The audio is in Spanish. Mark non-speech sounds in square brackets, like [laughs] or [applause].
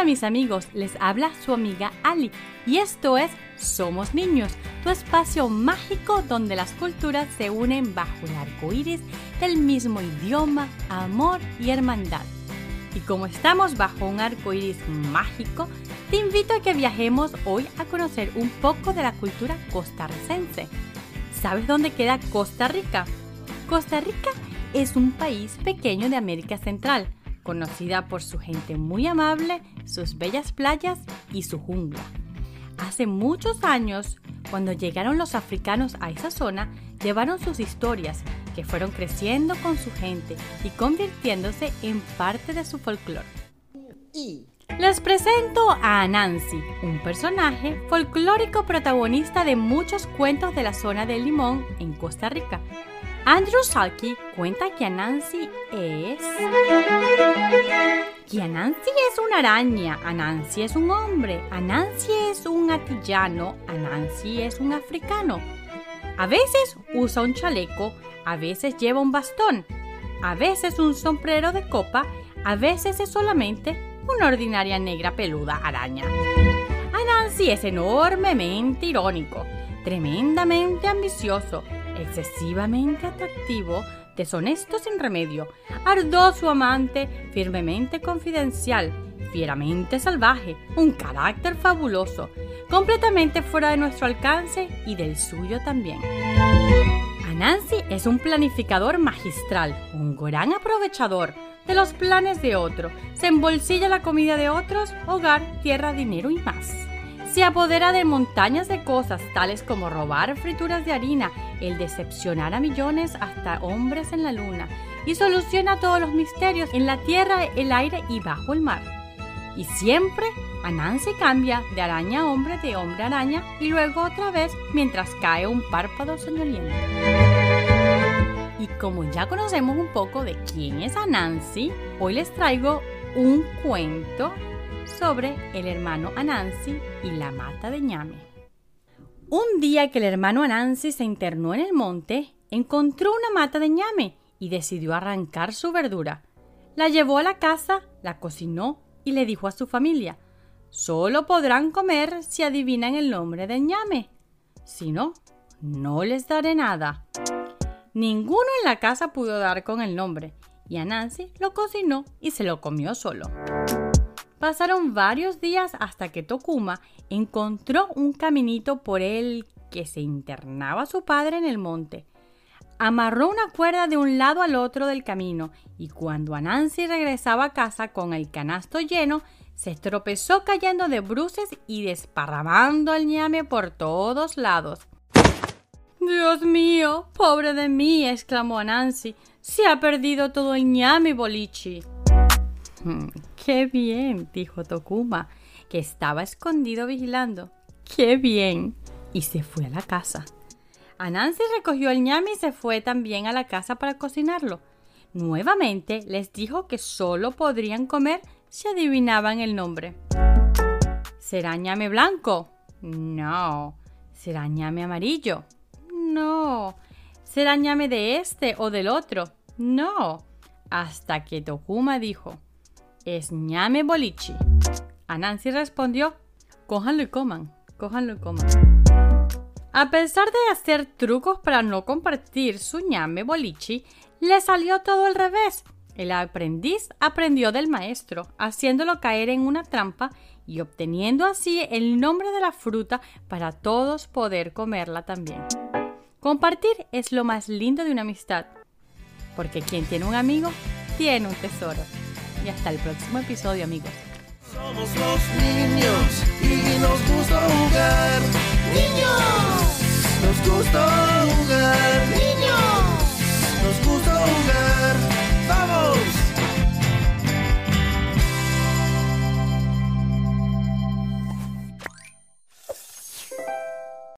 Hola mis amigos, les habla su amiga Ali y esto es Somos Niños, tu espacio mágico donde las culturas se unen bajo el arco iris del mismo idioma, amor y hermandad. Y como estamos bajo un arco iris mágico, te invito a que viajemos hoy a conocer un poco de la cultura costarricense. ¿Sabes dónde queda Costa Rica? Costa Rica es un país pequeño de América Central, conocida por su gente muy amable, sus bellas playas y su jungla. Hace muchos años, cuando llegaron los africanos a esa zona, llevaron sus historias, que fueron creciendo con su gente y convirtiéndose en parte de su folclore. Les presento a Anansi, un personaje folclórico protagonista de muchos cuentos de la zona del Limón en Costa Rica. Andrew Salky cuenta que Anansi es... Que Anansi es una araña, Anansi es un hombre, Anansi es un atillano, Anansi es un africano. A veces usa un chaleco, a veces lleva un bastón, a veces un sombrero de copa, a veces es solamente una ordinaria negra peluda araña. Anansi es enormemente irónico, tremendamente ambicioso, excesivamente atractivo, deshonesto sin remedio, ardoso amante, firmemente confidencial, fieramente salvaje, un carácter fabuloso, completamente fuera de nuestro alcance y del suyo también. Anansi es un planificador magistral, un gran aprovechador de los planes de otro, se embolsilla la comida de otros, hogar, tierra, dinero y más. Se apodera de montañas de cosas tales como robar frituras de harina, el decepcionar a millones hasta hombres en la luna, y soluciona todos los misterios en la tierra, el aire y bajo el mar. Y siempre Anansi cambia de araña a hombre, de hombre a araña, y luego otra vez mientras cae un párpado soñoliento. Y como ya conocemos un poco de quién es Anansi, hoy les traigo un cuento sobre el hermano Anansi y la mata de ñame. Un día que el hermano Anansi se internó en el monte, encontró una mata de ñame y decidió arrancar su verdura. La llevó a la casa, la cocinó y le dijo a su familia, solo podrán comer si adivinan el nombre del ñame. Si no, no les daré nada. Ninguno en la casa pudo dar con el nombre y Anansi lo cocinó y se lo comió solo. Pasaron varios días hasta que Tokuma encontró un caminito por el que se internaba su padre en el monte. Amarró una cuerda de un lado al otro del camino y cuando Anansi regresaba a casa con el canasto lleno, se tropezó cayendo de bruces y desparramando el ñame por todos lados. Dios mío, pobre de mí, exclamó Anansi, se ha perdido todo el ñame bolichi. [laughs] ¡Qué bien! dijo Tokuma, que estaba escondido vigilando. ¡Qué bien! Y se fue a la casa. Anansi recogió el ñame y se fue también a la casa para cocinarlo. Nuevamente les dijo que solo podrían comer si adivinaban el nombre. ¿Será ñame blanco? No. ¿Será ñame amarillo? No. ¿Será ñame de este o del otro? No. Hasta que Tokuma dijo, es ñame bolichi. Anansi respondió, cójanlo y coman, cójanlo y coman. A pesar de hacer trucos para no compartir su ñame bolichi, le salió todo al revés. El aprendiz aprendió del maestro, haciéndolo caer en una trampa y obteniendo así el nombre de la fruta para todos poder comerla también. Compartir es lo más lindo de una amistad, porque quien tiene un amigo tiene un tesoro. Y hasta el próximo episodio, amigos. Somos los niños y nos gusta jugar. Niños, nos gusta